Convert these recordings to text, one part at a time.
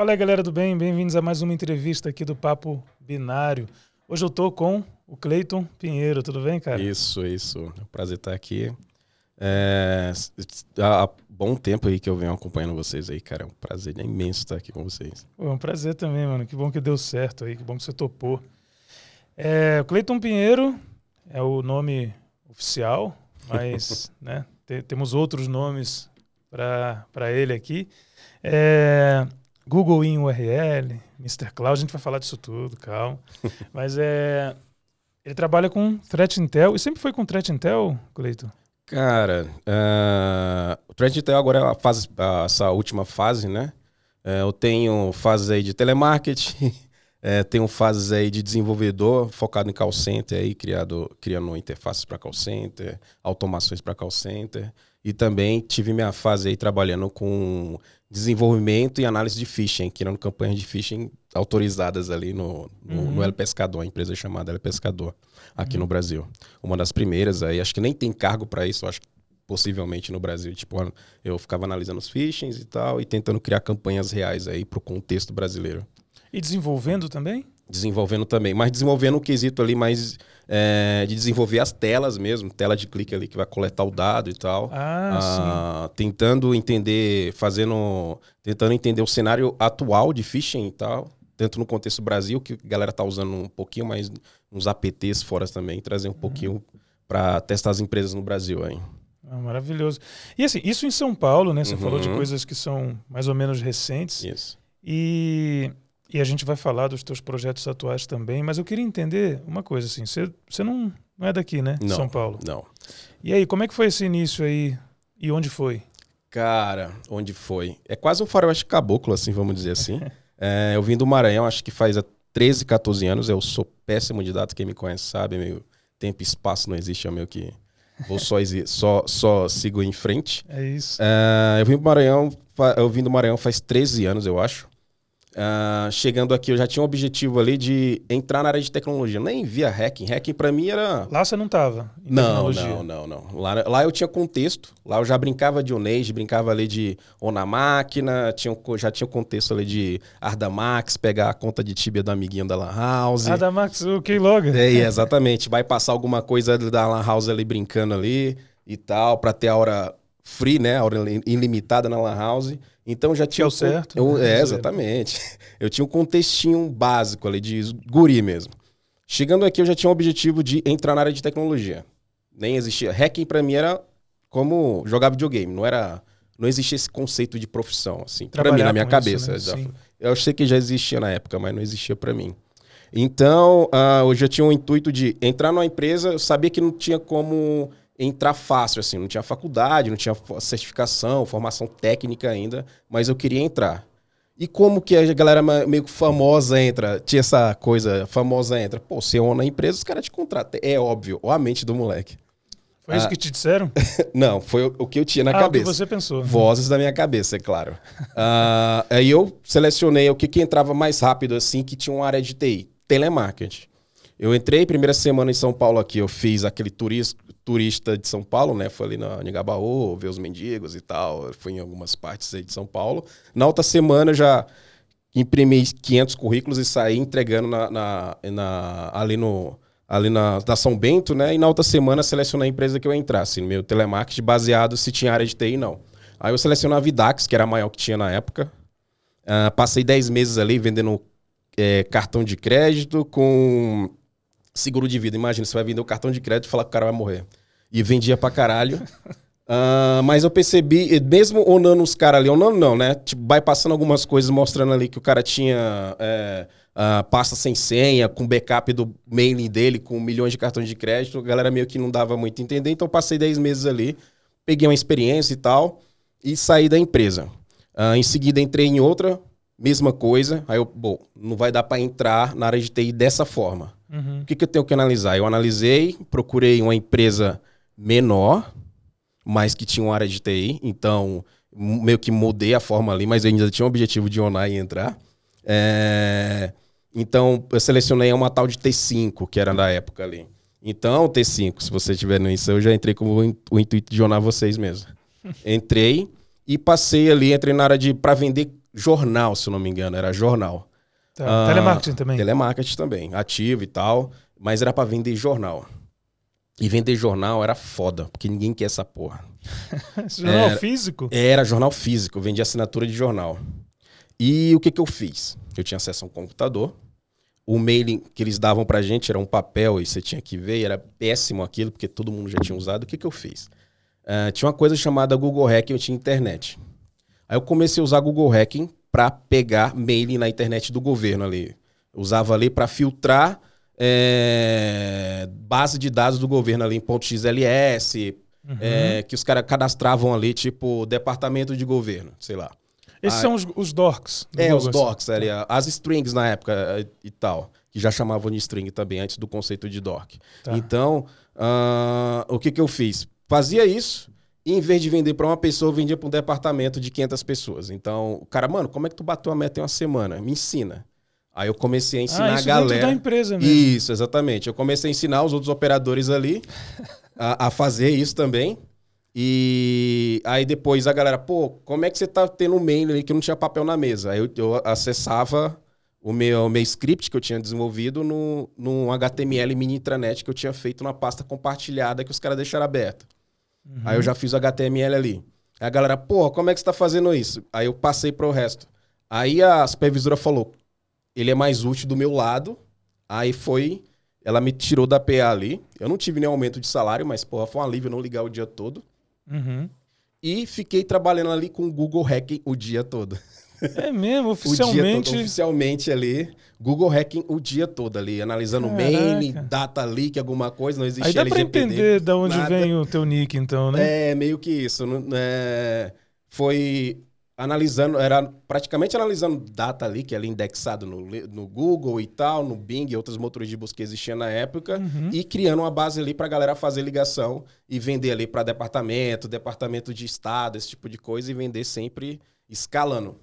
Fala aí, galera do bem, bem-vindos a mais uma entrevista aqui do Papo Binário. Hoje eu tô com o Cleiton Pinheiro, tudo bem, cara? Isso, isso. É um prazer estar aqui. É, há bom tempo aí que eu venho acompanhando vocês aí, cara. É um prazer imenso estar aqui com vocês. Pô, é um prazer também, mano. Que bom que deu certo aí, que bom que você topou. É, Cleiton Pinheiro é o nome oficial, mas né, temos outros nomes para ele aqui. É, Google em URL, Mr. Cloud, a gente vai falar disso tudo, calma. Mas é. Ele trabalha com Threat Intel e sempre foi com Threat Intel, Cleito? Cara, uh, o Threat Intel agora é a fase, essa última fase, né? Uh, eu tenho fases aí de telemarketing, uh, tenho fases aí de desenvolvedor focado em call center, aí, criado, criando interfaces para call center, automações para call center. E também tive minha fase aí trabalhando com desenvolvimento e análise de phishing, criando campanhas de phishing autorizadas ali no, no, uhum. no El Pescador, a empresa chamada El Pescador, aqui uhum. no Brasil. Uma das primeiras aí, acho que nem tem cargo para isso, acho que possivelmente no Brasil. Tipo, eu ficava analisando os phishings e tal, e tentando criar campanhas reais aí para o contexto brasileiro. E desenvolvendo também? Desenvolvendo também, mas desenvolvendo um quesito ali mais é, de desenvolver as telas mesmo, tela de clique ali que vai coletar o dado e tal. Ah, ah, tentando entender, fazendo, tentando entender o cenário atual de phishing e tal, tanto no contexto Brasil, que a galera tá usando um pouquinho mais uns APTs fora também, trazer um uhum. pouquinho para testar as empresas no Brasil aí. Ah, maravilhoso. E assim, isso em São Paulo, né? Você uhum. falou de coisas que são mais ou menos recentes. Isso. E e a gente vai falar dos teus projetos atuais também, mas eu queria entender uma coisa assim, você, você não, não é daqui, né? Não, São Paulo. Não. E aí, como é que foi esse início aí e onde foi? Cara, onde foi? É quase um faroeste caboclo, assim, vamos dizer assim. é, eu vim do Maranhão, acho que faz 13, 14 anos, eu sou péssimo de dados, quem me conhece sabe, meio tempo e espaço não existe, é meio que vou só, só, só sigo em frente. É isso. É, eu vim do Maranhão, eu vim do Maranhão faz 13 anos, eu acho. Uh, chegando aqui, eu já tinha um objetivo ali de entrar na área de tecnologia. Nem via hacking. Hacking para mim era. Lá você não tava? Não, não, não, não. Lá, lá eu tinha contexto. Lá eu já brincava de Onage, brincava ali de On na máquina, tinha, já tinha o contexto ali de Ardamax, pegar a conta de Tibia do amiguinho da Lan House. Ardamax, o Keylogger. É, exatamente. Vai passar alguma coisa da Lan House ali brincando ali e tal, para ter a hora free, né? A hora ilimitada na Lan House. Então já tinha. o certo. Eu, né? É, exatamente. Eu tinha um contextinho básico ali de guri mesmo. Chegando aqui, eu já tinha um objetivo de entrar na área de tecnologia. Nem existia. Hacking para mim era como jogar videogame, não era. Não existia esse conceito de profissão, assim, para mim, na minha cabeça. Isso, né? Eu sei que já existia na época, mas não existia para mim. Então, uh, eu já tinha um intuito de entrar numa empresa, eu sabia que não tinha como entrar fácil, assim. Não tinha faculdade, não tinha certificação, formação técnica ainda, mas eu queria entrar. E como que a galera meio famosa entra? Tinha essa coisa, famosa entra. Pô, você é na empresa, os caras te contratam. É óbvio, ou a mente do moleque. Foi ah, isso que te disseram? não, foi o, o, que eu tinha na ah, cabeça. o que você pensou. Vozes da minha cabeça, é claro. uh, aí eu selecionei o que, que entrava mais rápido, assim, que tinha uma área de TI. Telemarketing. Eu entrei, primeira semana em São Paulo aqui, eu fiz aquele turismo, turista de São Paulo, né? Fui ali na Nigabaú, ver os mendigos e tal. Fui em algumas partes aí de São Paulo. Na outra semana já imprimi 500 currículos e saí entregando na, na, na, ali no ali na, na São Bento, né? E na outra semana selecionei a empresa que eu entrasse, no meu telemarketing, baseado se tinha área de TI não. Aí eu selecionei a Vidax, que era a maior que tinha na época. Uh, passei 10 meses ali vendendo é, cartão de crédito com seguro de vida. Imagina, você vai vender o cartão de crédito e falar que o cara vai morrer. E vendia pra caralho. Uh, mas eu percebi, mesmo onando os caras ali, onando não, né? Tipo, vai passando algumas coisas mostrando ali que o cara tinha é, uh, pasta sem senha, com backup do mailing dele, com milhões de cartões de crédito. A galera meio que não dava muito a entender, então eu passei 10 meses ali, peguei uma experiência e tal, e saí da empresa. Uh, em seguida entrei em outra, mesma coisa. Aí eu, bom, não vai dar para entrar na área de TI dessa forma. Uhum. O que, que eu tenho que analisar? Eu analisei, procurei uma empresa menor, mas que tinha uma área de TI, então meio que mudei a forma ali, mas eu ainda tinha o objetivo de onar e entrar. É... Então eu selecionei uma tal de T5, que era da época ali. Então, T5, se você estiver nisso, eu já entrei com o intuito de onar vocês mesmo. Entrei e passei ali, entrei na área de para vender jornal, se eu não me engano, era jornal. Tá. Ah, Telemarketing também. Telemarketing também, ativo e tal, mas era pra vender jornal. E vender jornal era foda, porque ninguém quer essa porra. Jornal Era- físico? Era jornal físico, eu vendia assinatura de jornal. E o que, que eu fiz? Eu tinha acesso a um computador. O mailing que eles davam pra gente era um papel e você tinha que ver, e era péssimo aquilo, porque todo mundo já tinha usado. O que, que eu fiz? Ah, tinha uma coisa chamada Google Hacking, eu tinha internet. Aí eu comecei a usar Google Hacking para pegar mailing na internet do governo ali. Eu usava ali para filtrar é, base de dados do governo ali em ponto .xls, Uhum. é, que os caras cadastravam ali, tipo, departamento de governo, sei lá. Esses ah, são os, os dorks. do É, Google, os assim. docs, ali, a- as strings na época eh, e tal, que já chamavam de string também, antes do conceito de doc. Tá. Então, ah, o que, que eu fiz? Fazia isso, e em vez de vender para uma pessoa, eu vendia para um departamento de 500 pessoas. Então, o cara, mano, como é que tu bateu a meta em uma semana? Me ensina. Aí eu comecei a ensinar ah, a isso dentro galera. da empresa mesmo. Isso, exatamente. Eu comecei a ensinar os outros operadores ali a, a fazer isso também. E aí depois a galera, pô, como é que você tá tendo um mail ali que não tinha papel na mesa? Aí eu, eu acessava o meu, meu script que eu tinha desenvolvido no, num HTML mini intranet que eu tinha feito na pasta compartilhada que os caras deixaram aberta. Uhum. Aí eu já fiz o HTML ali. Aí a galera, pô, como é que você tá fazendo isso? Aí eu passei pro resto. Aí a supervisora falou, ele é mais útil do meu lado. Aí foi, ela me tirou da PA ali. Eu não tive nenhum aumento de salário, mas, porra, foi um alívio não ligar o dia todo. Uhum. E fiquei trabalhando ali com o Google Hacking o dia todo. É mesmo, oficialmente. todo, oficialmente ali. Google Hacking o dia todo ali, analisando Caraca. mail, data leak, alguma coisa, não Aí existia dá pra LGPD. entender de onde nada. vem o teu nick, então, né? É, meio que isso. é, foi analisando, era praticamente analisando data ali, que ali indexado no, no Google e tal, no Bing e outros motores de busca que existiam na época, Uhum. e criando uma base ali pra galera fazer ligação e vender ali pra departamento, departamento de estado, esse tipo de coisa, e vender sempre escalando.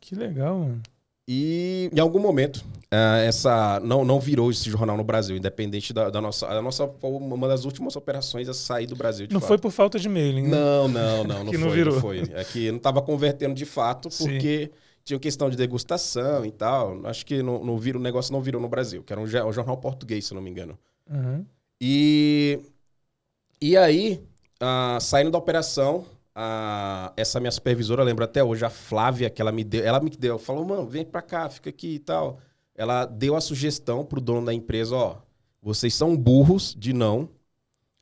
Que legal, mano. E em algum momento, ah, essa não, não virou esse jornal no Brasil, independente da, da nossa. A nossa foi uma das últimas operações a sair do Brasil. Não fato. foi por falta de mailing, né? Não, não, não, não Que foi. não virou. Não foi. É que não estava convertendo de fato, Sim. porque tinha questão de degustação e tal. Acho que não, não virou, o negócio não virou no Brasil, que era um, um jornal português, se não me engano. Uhum. E, e aí, ah, saindo da operação, ah, essa minha supervisora, eu lembro até hoje, a Flávia, que ela me deu, ela me deu, falou, mano, vem pra cá, fica aqui e tal. Ela deu a sugestão pro dono da empresa, ó, vocês são burros de não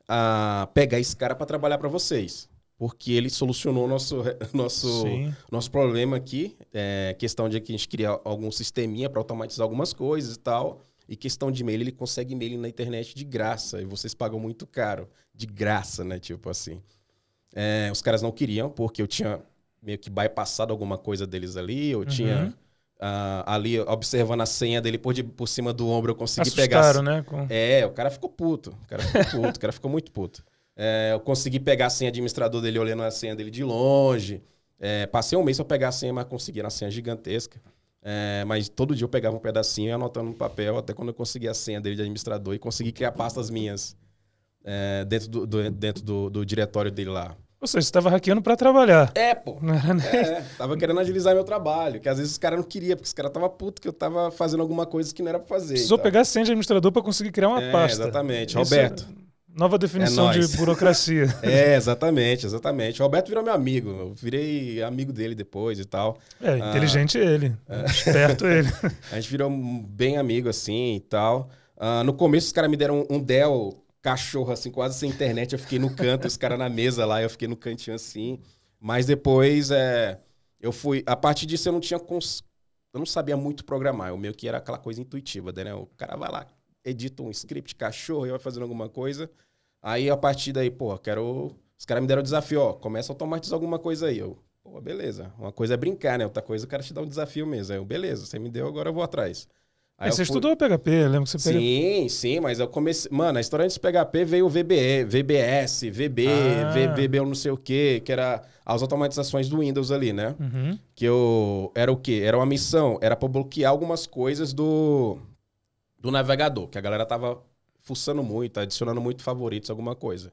ah, pegar esse cara pra trabalhar pra vocês. Porque ele solucionou o nosso, nosso, Sim. nosso problema aqui, é questão de que a gente cria algum sisteminha para automatizar algumas coisas e tal. E questão de e-mail, ele consegue e-mail na internet de graça. E vocês pagam muito caro. De graça, né? Tipo assim. É, os caras não queriam, porque eu tinha meio que bypassado alguma coisa deles ali. Eu tinha ah, ali observando a senha dele por, de- por cima do ombro, eu consegui pegar. Assustaram, né? Com... É, o cara ficou puto. O cara ficou puto, o cara ficou muito puto. É, eu consegui pegar a senha administrador dele olhando a senha dele de longe. É, passei um mês pra pegar a senha, mas consegui uma senha gigantesca. É, mas todo dia eu pegava um pedacinho e anotando no papel, até quando eu consegui a senha dele de administrador e consegui criar pastas minhas é, dentro, do, do- dentro do, do diretório dele lá. Ou seja, você estava hackeando pra trabalhar. É, pô. Não era nem... É, tava querendo agilizar meu trabalho, que às vezes os caras não queriam, porque os caras tava puto que eu tava fazendo alguma coisa que não era pra fazer. Precisou então. pegar senha de administrador pra conseguir criar uma É, pasta. exatamente. Isso Roberto. é Nova definição É de burocracia. É, exatamente, exatamente. O Roberto virou meu amigo. Eu virei amigo dele depois e tal. É, inteligente ele. Esperto ele. A gente virou bem amigo assim e tal. Ah, no começo, os caras me deram um, um Dell cachorro, assim, quase sem internet. Eu fiquei no canto, os caras na mesa lá, eu fiquei no cantinho assim. Mas depois, é, eu fui. A partir disso, eu não tinha. Cons... Eu não sabia muito programar. O meu que era aquela coisa intuitiva, né? O cara vai lá, edita um script cachorro e vai fazendo alguma coisa. Aí, a partir daí, pô, quero. Os caras me deram o desafio, ó, começa a automatizar alguma coisa aí. Eu, pô, beleza. Uma coisa é brincar, né? Outra coisa, o cara te dá um desafio mesmo. Aí eu, beleza, você me deu, agora eu vou atrás. Aí você fui- estudou PHP, lembro que você pega... Sim, sim, mas eu comecei. Mano, a história antes de PHP veio o VBE, VBS, VB, Ah. VB eu não sei o quê, que era as automatizações do Windows ali, né? Uhum. Que eu. Era o quê? Era uma missão, era pra bloquear algumas coisas do, do navegador, que a galera tava fuçando muito, adicionando muito favoritos, alguma coisa.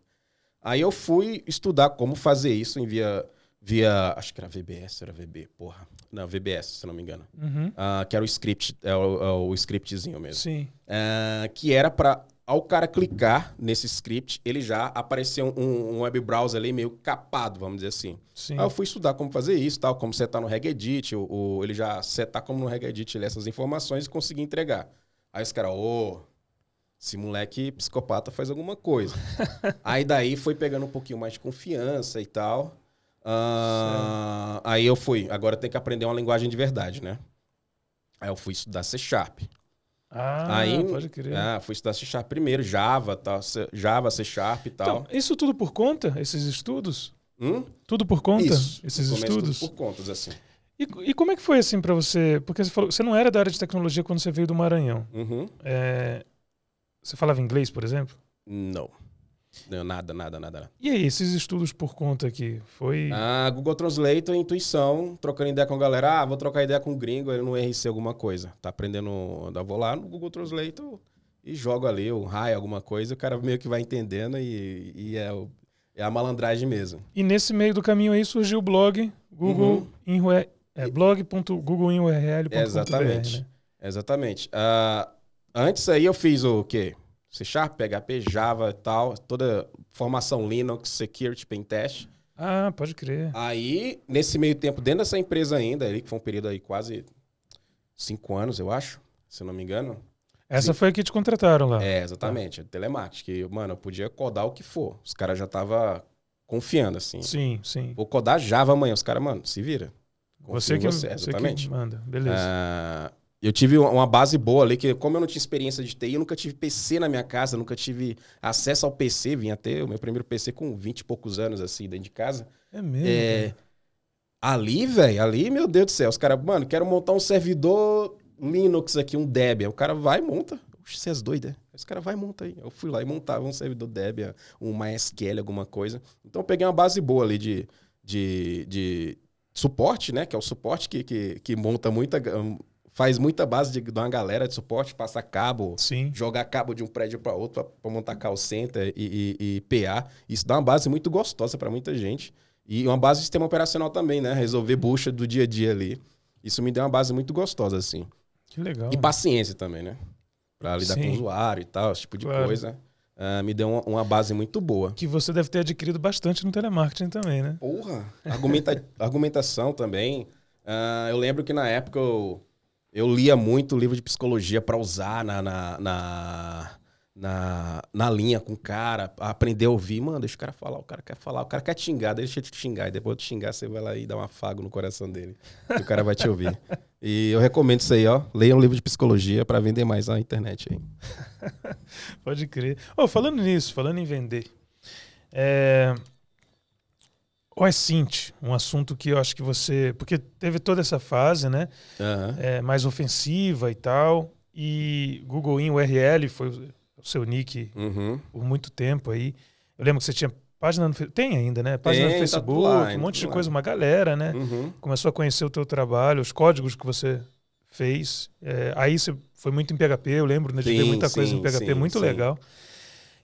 Aí eu fui estudar como fazer isso em via via, acho que era VBS, era VB, porra. Não, VBS, se não me engano. Uhum. Ah, que era o script, é o, é o scriptzinho mesmo. Sim. Ah, que era para ao cara clicar nesse script, ele já apareceu um, um web browser ali meio capado, vamos dizer assim. Sim. Aí eu fui estudar como fazer isso, tal, como setar no Regedit, o, o, ele já setar como no Regedit ele, essas informações e conseguir entregar. Aí os caras, ô, esse moleque psicopata faz alguma coisa. aí daí foi pegando um pouquinho mais de confiança e tal. Ah, aí eu fui, agora tem que aprender uma linguagem de verdade, né? Aí eu fui estudar C Sharp. Ah, Aí, pode crer. Ah, fui estudar C Sharp primeiro, Java, tal, C- Java, C Sharp e tal. Então, isso tudo por conta? Esses estudos? Hum? Tudo por conta? Isso. Esses começo, tudo estudos? Por contas, assim. E, e como é que foi assim pra você? Porque você falou, você não era da área de tecnologia quando você veio do Maranhão. Uhum. É, você falava inglês, por exemplo? Não. Não, nada, nada, nada. E aí, esses estudos por conta aqui? Foi. Ah, Google Translate, intuição, trocando ideia com a galera. Ah, vou trocar ideia com o gringo, ele no RC alguma coisa. Tá aprendendo, eu vou lá no Google Translate e jogo ali o raio, alguma coisa, o cara meio que vai entendendo e, e é, é a malandragem mesmo. E nesse meio do caminho aí surgiu o blog Google Uhum. Rue- é, blog.googleurl.com.br, Exatamente. né? Exatamente. Ah, antes aí eu fiz o quê? C Sharp, PHP, Java e tal, toda formação Linux, Security, Pentest. Ah, pode crer. Aí, nesse meio tempo, dentro dessa empresa ainda, ali, que foi um período aí quase cinco anos, eu acho, se eu não me engano. Essa foi a que te contrataram lá. É, exatamente, é telemarketing. Que, mano, eu podia codar o que for. Os caras já estavam confiando, assim. Sim, sim. Vou codar Java amanhã. Os caras, mano, se vira. Confio Você que, você, você exatamente. que manda. Beleza. Ah, eu tive uma- base boa ali, que como eu não tinha experiência de TI, eu nunca tive PC na minha casa, nunca tive acesso ao PC, vim ter o meu primeiro PC com 20 e poucos anos, assim, dentro de casa. É, mesmo. É, ali, velho, ali, meu Deus do céu, os caras, mano, quero montar um servidor Linux aqui, um Debian. O cara vai e monta. Oxe, você é doido, é? Esse cara vai e monta aí. Eu fui lá e montava um servidor Debian, um MySQL, alguma coisa. Então eu peguei uma base boa ali de, de, de suporte, né? Que é o suporte que, que, que monta muita. Faz muita base de, de uma galera de suporte, passa cabo, Sim. jogar cabo de um prédio para outro para montar call center e, e- e PA. Isso dá uma base muito gostosa para muita gente. E uma base de sistema operacional também, né? Resolver bucha do dia a dia ali. Isso me deu uma base muito gostosa, assim. Que legal. E né? paciência também, né? Pra lidar com Sim. o usuário e tal, esse tipo de Claro. coisa. Ah, me deu uma, uma base muito boa. Que você deve ter adquirido bastante no telemarketing também, né? Porra! Argumenta- argumentação também. Ah, eu lembro que na época eu, eu lia muito livro de psicologia para usar na, na, na, na, na linha com o cara, aprender a ouvir. Mano, deixa o cara falar, o cara quer falar, o cara quer te xingar, deixa ele te xingar. E depois de xingar, você vai lá e dá um afago no coração dele. Que o cara vai te ouvir. E eu recomendo isso aí, ó. Leia um livro de psicologia para vender mais na internet aí. Pode crer. Oh, falando nisso, falando em vender. É... O Sint, um assunto que eu acho que você. Porque teve toda essa fase, né? Aham. é, mais ofensiva e tal. E Google in URL foi o seu nick Uhum. por muito tempo aí. Eu lembro que você tinha página no tem ainda, né? Página Tem, no tá Facebook, lá, um monte de coisa, uma galera, né? Uhum. Começou a conhecer o teu trabalho, os códigos que você fez. É, aí você foi muito em PHP, eu lembro, né, de ver Sim, muita coisa em sim, PHP, sim, muito sim. legal.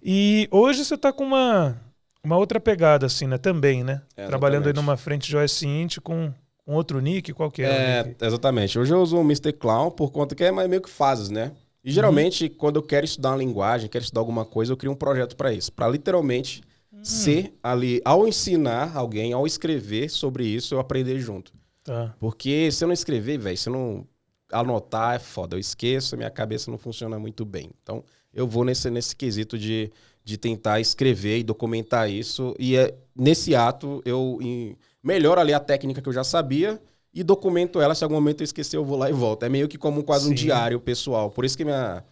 E hoje você está com uma, uma outra pegada, assim, né? Também, né? É, Trabalhando aí numa frente de OS Int com, com outro nick, qual que é, É, exatamente. Hoje eu uso o Mr. Clown por conta que é meio que fases, né? E geralmente, quando eu quero estudar uma linguagem, quero estudar alguma coisa, eu crio um projeto para isso. Para literalmente ser ali, ao ensinar alguém, ao escrever sobre isso, eu aprender junto. Tá. Porque se eu não escrever, velho, se eu não anotar, é foda. Eu esqueço, minha cabeça não funciona muito bem. Então, eu vou nesse, nesse quesito de, de tentar escrever e documentar isso. E é, nesse ato, eu em- melhoro ali a técnica que eu já sabia e documento ela. Se em algum momento eu esquecer, eu vou lá e volto. É meio que como quase um Sim. diário pessoal. Por isso que minha.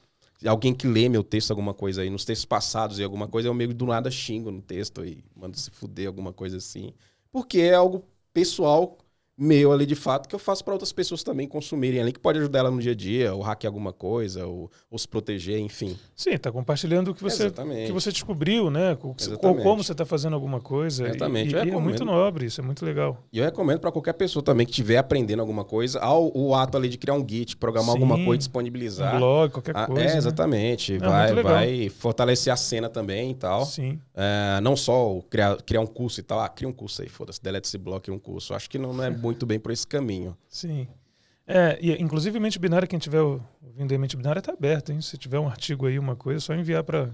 Alguém que lê meu texto, alguma coisa aí, nos textos passados e alguma coisa, eu meio que do nada xingo no texto e mando se fuder, alguma coisa assim. Porque é algo pessoal meu ali de fato que eu faço para outras pessoas também consumirem ali, que pode ajudar ela no dia a dia, ou hackear alguma coisa, ou, ou se proteger, enfim. Sim, está compartilhando o que você, que você descobriu, né? Com, como você está fazendo alguma coisa. Exatamente. E, e é muito nobre, isso é muito legal. E eu recomendo para qualquer pessoa também que estiver aprendendo alguma coisa, ao o ato ali de criar um Git, programar Sim, alguma coisa, disponibilizar. Um blog, qualquer ah, coisa. É, exatamente. Né? Vai, vai fortalecer a cena também e tal. Sim. É, não só criar, criar um curso e tal. Ah, cria um curso aí, foda-se, delete esse bloco e um curso. Acho que não, não é muito bem por esse caminho. Sim. É, e, inclusive mente binária, quem tiver ouvindo aí mente binária está aberto, hein? Se tiver um artigo aí, uma coisa, é só enviar para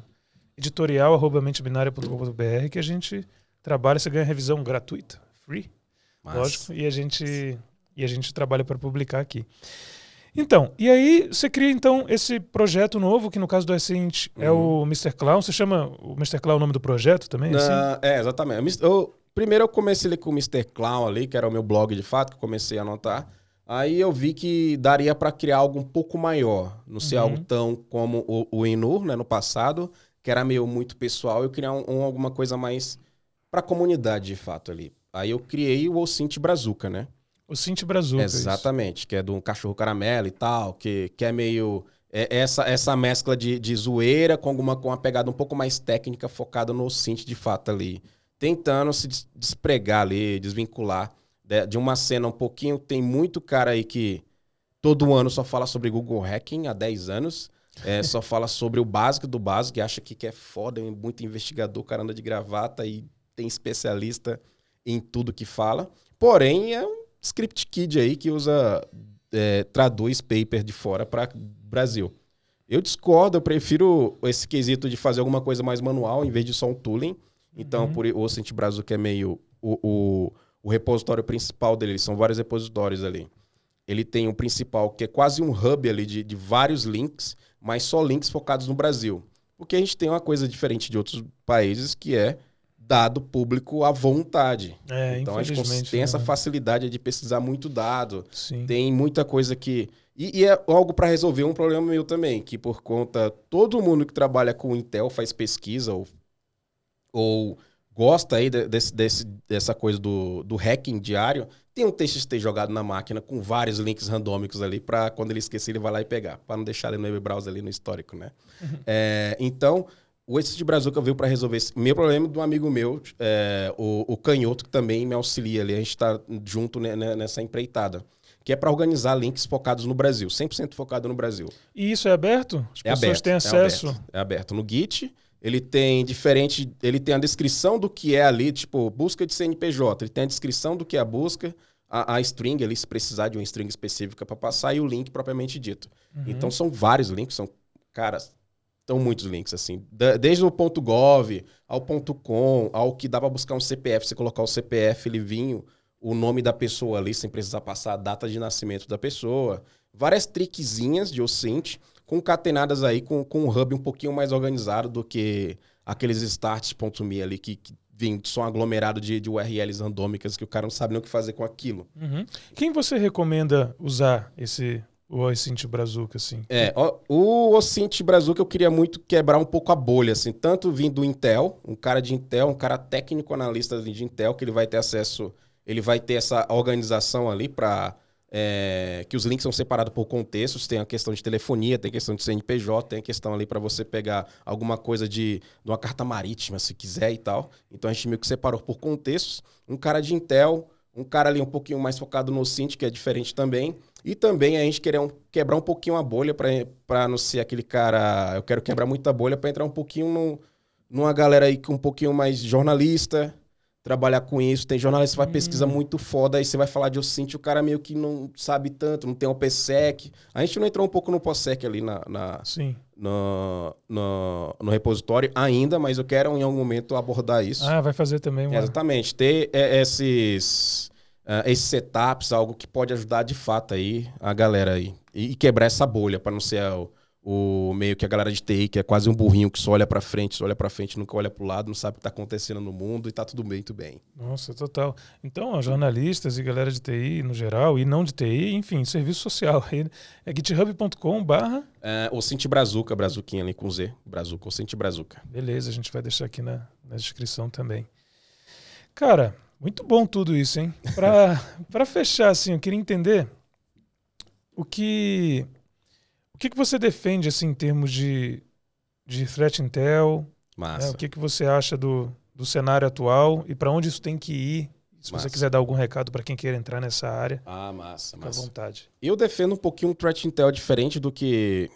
editorial@mentebinária.com.br que a gente trabalha, você ganha revisão gratuita, free, Mas... lógico, e a gente e a gente trabalha para publicar aqui. Então, e aí você cria então esse projeto novo, que no caso do Essent uhum. é o Mr. Clown. Você chama o Mr. Clown o nome do projeto também? Assim? é, exatamente. Eu, primeiro eu comecei ali com o Mr. Clown ali, que era o meu blog de fato, que eu comecei a anotar. Aí eu vi que daria para criar algo um pouco maior, não ser uhum. algo tão como o, o Enur, né, no passado, que era meio muito pessoal, eu criar um, um, alguma coisa mais para a comunidade de fato ali. Aí eu criei o Ocinte Brazuca, né? O Cinti Brazuca. Exatamente, isso. que é do cachorro caramelo e tal, que, que é meio. É essa, essa mescla de, de zoeira com alguma com uma pegada um pouco mais técnica, focada no Cinti de fato ali. Tentando se despregar ali, desvincular de, uma cena um pouquinho. Tem muito cara aí que todo ano só fala sobre Google Hacking há 10 anos. É, só fala sobre o básico do básico e acha que, é foda, é muito investigador, cara de gravata e tem especialista em tudo que fala. Porém, é um script kid aí que usa, é, traduz paper de fora para Brasil. Eu discordo, eu prefiro esse quesito de fazer alguma coisa mais manual em vez de só um tooling. Então, uhum. por o Ocent Brasil, que é meio o, o, o, repositório principal dele, são vários repositórios ali. Ele tem o principal, que é quase um hub ali de, de vários links, mas só links focados no Brasil. Porque a gente tem uma coisa diferente de outros países, que é dado público à vontade. É, então a gente tem né? essa facilidade de pesquisar muito dado. Sim. Tem muita coisa que. E, e é algo para resolver um problema meu também, que por conta. Todo mundo que trabalha com Intel faz pesquisa ou, ou gosta aí desse, desse, dessa coisa do, do hacking diário, tem um TXT jogado na máquina com vários links randômicos ali para quando ele esquecer ele vai lá e pegar, para não deixar ele no web browser ali no histórico, né? Uhum. É, então, o Esse de Brazuca veio para resolver esse meu problema do amigo meu, é, o, o, Canhoto, que também me auxilia ali. A gente está junto nessa empreitada. Que é para organizar links focados no Brasil, 100% focado no Brasil. E isso é aberto? As é pessoas aberto, têm acesso? É aberto, é aberto. No Git, ele tem diferente, ele tem a descrição do que é ali, tipo, busca de CNPJ. Ele tem a descrição do que é a busca, a, a string ali, se precisar de uma string específica para passar, e o link propriamente dito. Uhum. Então são vários links, são, caras, estão muitos links, assim. Desde o ponto .gov ao ponto .com, ao que dá para buscar um CPF. Você colocar o CPF, ele vinha o nome da pessoa ali, sem precisar passar a data de nascimento da pessoa. Várias triquezinhas de OSINT, concatenadas aí com, com um hub um pouquinho mais organizado do que aqueles starts.me ali que, que vem só um aglomerado de, de URLs randômicas que o cara não sabe nem o que fazer com aquilo. Uhum. Quem você recomenda usar esse o Ocinte Brazuca, assim. É, o, o Ocinte Brazuca eu queria muito quebrar um pouco a bolha, assim, tanto vindo do Intel, um cara de Intel, um cara técnico analista de Intel, que ele vai ter acesso, ele vai ter essa organização ali para é, que os links são separados por contextos, tem a questão de telefonia, tem a questão de CNPJ, tem a questão ali para você pegar alguma coisa de, de uma carta marítima, se quiser e tal. Então a gente meio que separou por contextos. Um cara de Intel, um cara ali um pouquinho mais focado no Cint, que é diferente também. E também a gente querer um, quebrar um pouquinho a bolha para não ser aquele cara. Eu quero quebrar muita bolha para entrar um pouquinho no, numa galera aí com um pouquinho mais jornalista, trabalhar com isso. Tem jornalista que vai hum. pesquisa muito foda, aí você vai falar de Ocint, o cara meio que não sabe tanto, não tem o PSEC. A gente não entrou um pouco no POSEC ali na, na, Sim. No, no, no, repositório ainda, mas eu quero em algum momento abordar isso. Ah, vai fazer também uma... Exatamente. Ter é, esses, uh, esses setups, algo que pode ajudar de fato aí a galera aí. E, e quebrar essa bolha, para não ser o, o, meio que a galera de TI, que é quase um burrinho que só olha para frente, só olha para frente, nunca olha para o lado, não sabe o que está acontecendo no mundo e tá tudo bem, tudo bem. Nossa, total. Então, ó, jornalistas e galera de TI no geral, e não de TI, enfim, serviço social aí, é github.com barra... É, o Cinti Brazuca, Brazuquinha ali com Z, Brazuca, o Cinti Brazuca. Beleza, a gente vai deixar aqui na, na descrição também. Cara, Muito bom tudo isso, hein? Para fechar, assim, eu queria entender o que que, que você defende assim em termos de, de threat intel? Né? O que, que você acha do, do cenário atual e para onde isso tem que ir? Se massa. você quiser dar algum recado para quem queira entrar nessa área, ah, massa, fica massa. à vontade. Eu defendo um pouquinho um threat intel diferente do que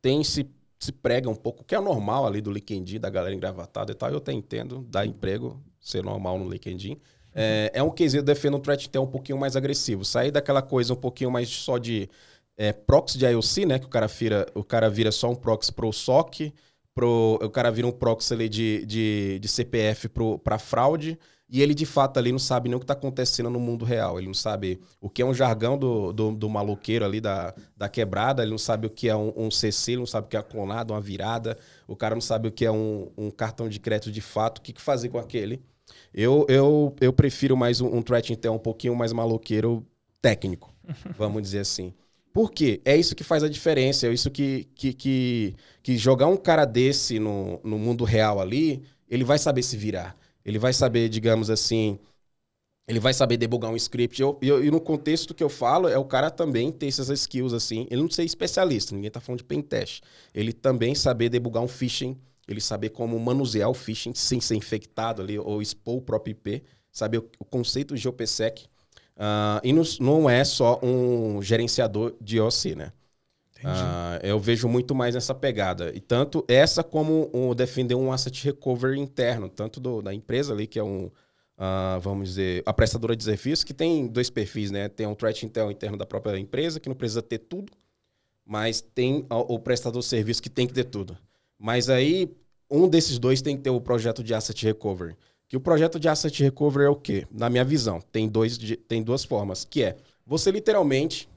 tem se, se prega um pouco, que é normal ali do LinkedIn, da galera engravatada e tal. Eu até entendo, dar emprego, ser normal no LinkedIn. É, é um quesito, eu defendo um threat intel um pouquinho mais agressivo. Sair daquela coisa um pouquinho mais só de é, proxy de IOC, né? Que o cara vira, o cara vira só um proxy pro SOC, pro, o cara vira um proxy ali de, de, de CPF para fraude, e ele de fato ali não sabe nem o que está acontecendo no mundo real. Ele não sabe o que é um jargão do, do, do maluqueiro ali da, da quebrada, ele não sabe o que é um, um CC, ele não sabe o que é clonado, uma virada, o cara não sabe o que é um, um cartão de crédito de fato, o que, que fazer com aquele. Eu, eu, eu prefiro mais um, um threat intel um pouquinho mais maloqueiro técnico, vamos dizer assim. Por quê? É isso que faz a diferença, é isso que, que, que, que jogar um cara desse no, no mundo real ali, ele vai saber se virar. Ele vai saber, digamos assim, ele vai saber debugar um script. Eu, eu, e no contexto que eu falo, é o cara também ter essas skills assim. Ele não ser especialista, ninguém tá falando de pentest. Ele também saber debugar um phishing, ele saber como manusear o phishing sem ser infectado ali, ou expor o próprio IP, saber o, o conceito de OPSEC. Uh, e não, não é só um gerenciador de OC, né? Uh, eu vejo muito mais essa pegada. E tanto essa como defender um asset recovery interno, tanto do, da empresa ali, que é um, uh, vamos dizer, a prestadora de serviços, que tem dois perfis, né? Tem um threat intel interno da própria empresa, que não precisa ter tudo, mas tem o, o prestador de serviço que tem que ter tudo. Mas aí, um desses dois tem que ter o projeto de asset recovery. Que o projeto de asset recovery é o quê? Na minha visão, tem, dois, tem duas formas, que é você literalmente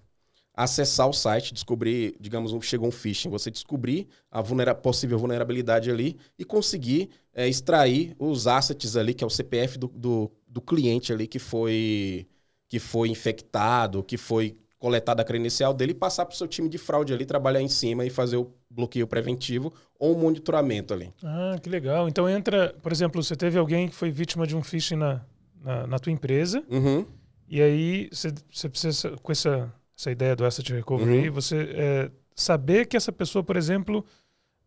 acessar o site, descobrir, digamos, um, chegou um phishing, você descobrir a vulnera possível vulnerabilidade ali e conseguir é, extrair os assets ali, que é o CPF do, do, do cliente ali que foi, que foi infectado, que foi coletada a credencial dele e passar para o seu time de fraude ali, trabalhar em cima e fazer o bloqueio preventivo ou um monitoramento ali. Ah, que legal. Então entra, por exemplo, você teve alguém que foi vítima de um phishing na, na, na tua empresa uhum. e aí você, você precisa, com essa, essa ideia do Asset Recovery, uhum. você é, saber que essa pessoa, por exemplo,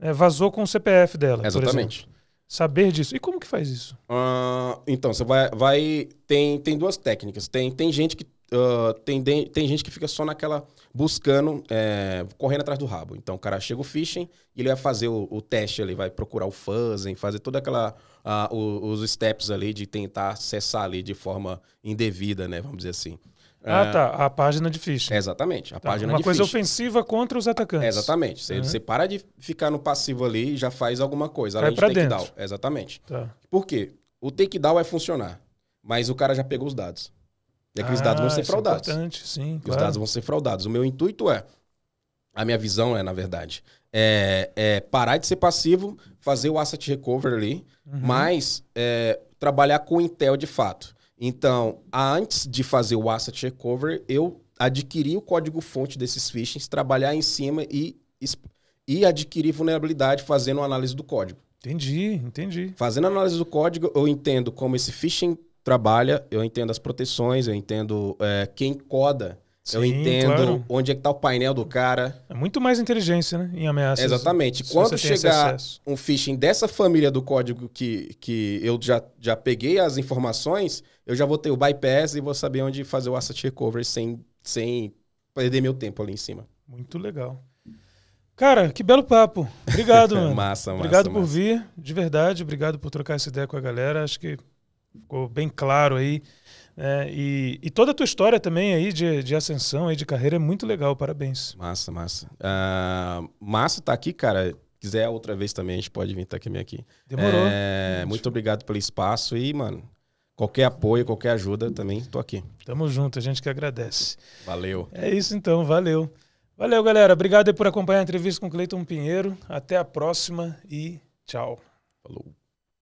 é, vazou com o CPF dela. Exatamente. Saber disso. E como que faz isso? Uh, então, você vai. vai tem, tem duas técnicas. Tem, tem gente que Uh, tem, tem gente que fica só naquela buscando, é, correndo atrás do rabo. Então o cara chega o phishing e ele vai fazer o, o teste ali, vai procurar o fuzzing, fazer toda aquela uh, os steps ali de tentar acessar ali de forma indevida, né? Vamos dizer assim. Ah, uh, tá. A página de phishing. Exatamente. A tá. página Uma de coisa ofensiva contra os atacantes. exatamente. Você, uhum. você, para de ficar no passivo ali e já faz alguma coisa. Vai além de takedown. Exatamente. Tá. Por quê? O takedown vai funcionar, mas o cara já pegou os dados. E aqueles ah, dados vão ser fraudados. É importante, sim. Claro. Os dados vão ser fraudados. O meu intuito é, a minha visão é, na verdade, é, é parar de ser passivo, fazer o asset recovery ali, uhum. mas é, trabalhar com Intel de fato. Então, antes de fazer o asset recovery, eu adquiri o código-fonte desses phishings, trabalhar em cima e, e adquirir vulnerabilidade fazendo análise do código. Entendi, entendi. Fazendo análise do código, eu entendo como esse phishing trabalha, eu entendo as proteções, eu entendo é, quem coda. Sim, eu entendo claro. onde é que tá o painel do cara. É muito mais inteligência, né? Em ameaças. Exatamente. Quando chegar um phishing dessa família do código que, que eu já, já peguei as informações, eu já vou ter o bypass e vou saber onde fazer o asset recovery sem, sem perder meu tempo ali em cima. Muito legal. Cara, que belo papo. Obrigado, mano. massa, massa. Obrigado por massa. vir, de verdade. Obrigado por trocar essa ideia com a galera. Acho que ficou bem claro aí. É, e, e, toda a tua história também aí de, de ascensão, aí de carreira é muito legal, parabéns. Massa, massa. Uh, massa tá aqui, cara. Quiser outra vez também, a gente pode vir estar tá aqui. Demorou. É, muito obrigado pelo espaço e, mano, qualquer apoio, qualquer ajuda também, tô aqui. Tamo junto, a gente que agradece. Valeu. É isso então, valeu. Valeu, galera. Obrigado por acompanhar a entrevista com Cleiton Pinheiro. Até a próxima e tchau. Falou.